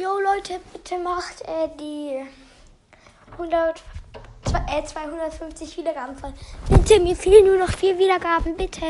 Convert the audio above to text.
Jo Leute, bitte macht äh, die 100, äh, 250 Wiedergaben voll. Bitte, mir fehlen nur noch vier Wiedergaben, bitte.